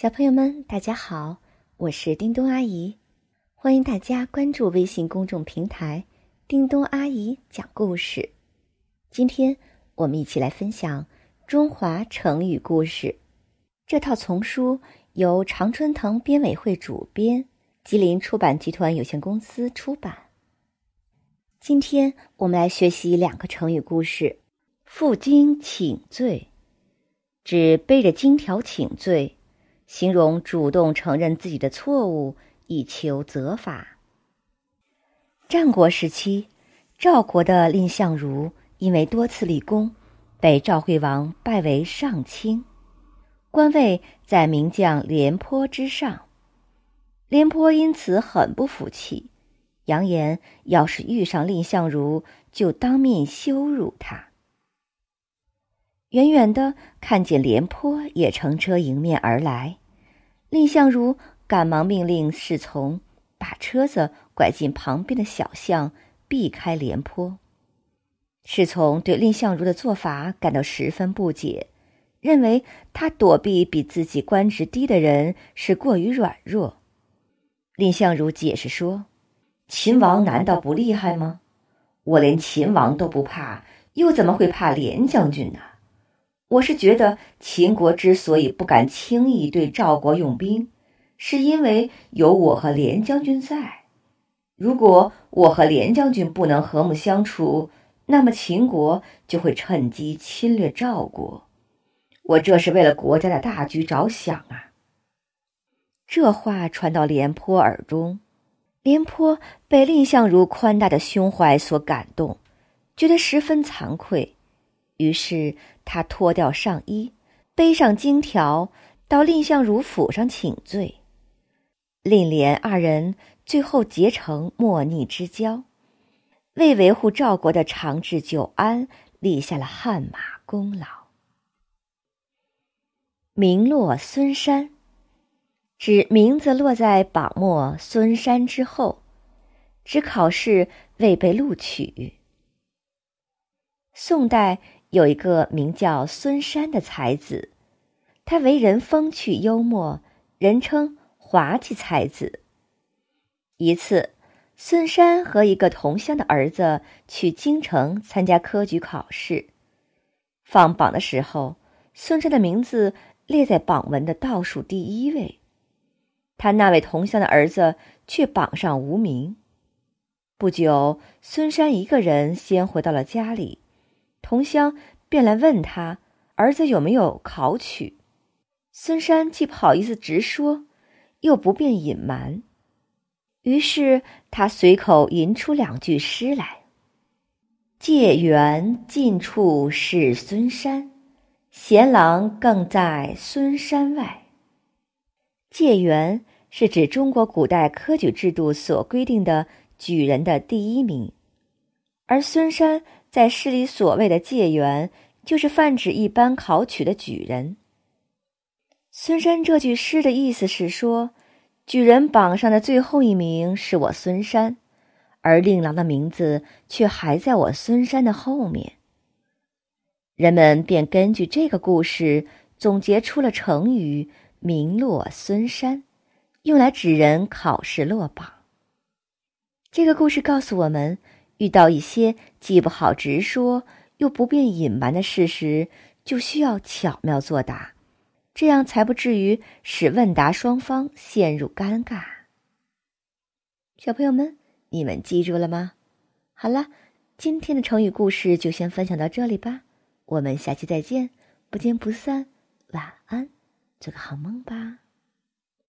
小朋友们，大家好，我是叮咚阿姨，欢迎大家关注微信公众平台“叮咚阿姨讲故事”。今天我们一起来分享《中华成语故事》这套丛书，由常春藤编委会主编，吉林出版集团有限公司出版。今天我们来学习两个成语故事：“负荆请罪”，指背着荆条请罪。形容主动承认自己的错误，以求责罚。战国时期，赵国的蔺相如因为多次立功，被赵惠王拜为上卿，官位在名将廉颇之上。廉颇因此很不服气，扬言要是遇上蔺相如，就当面羞辱他。远远的看见廉颇也乘车迎面而来。蔺相如赶忙命令侍从把车子拐进旁边的小巷，避开廉颇。侍从对蔺相如的做法感到十分不解，认为他躲避比自己官职低的人是过于软弱。蔺相如解释说：“秦王难道不厉害吗？我连秦王都不怕，又怎么会怕廉将军呢？”我是觉得秦国之所以不敢轻易对赵国用兵，是因为有我和廉将军在。如果我和廉将军不能和睦相处，那么秦国就会趁机侵略赵国。我这是为了国家的大局着想啊！这话传到廉颇耳中，廉颇被蔺相如宽大的胸怀所感动，觉得十分惭愧。于是他脱掉上衣，背上荆条，到蔺相如府上请罪。蔺廉二人最后结成莫逆之交，为维护赵国的长治久安立下了汗马功劳。名落孙山，指名字落在榜末孙山之后，指考试未被录取。宋代。有一个名叫孙山的才子，他为人风趣幽默，人称滑稽才子。一次，孙山和一个同乡的儿子去京城参加科举考试，放榜的时候，孙山的名字列在榜文的倒数第一位，他那位同乡的儿子却榜上无名。不久，孙山一个人先回到了家里。同乡便来问他儿子有没有考取，孙山既不好意思直说，又不便隐瞒，于是他随口吟出两句诗来：“借园近处是孙山，贤郎更在孙山外。”借园是指中国古代科举制度所规定的举人的第一名，而孙山。在诗里所谓的解元，就是泛指一般考取的举人。孙山这句诗的意思是说，举人榜上的最后一名是我孙山，而令郎的名字却还在我孙山的后面。人们便根据这个故事总结出了成语“名落孙山”，用来指人考试落榜。这个故事告诉我们。遇到一些既不好直说又不便隐瞒的事实，就需要巧妙作答，这样才不至于使问答双方陷入尴尬。小朋友们，你们记住了吗？好了，今天的成语故事就先分享到这里吧，我们下期再见，不见不散。晚安，做个好梦吧。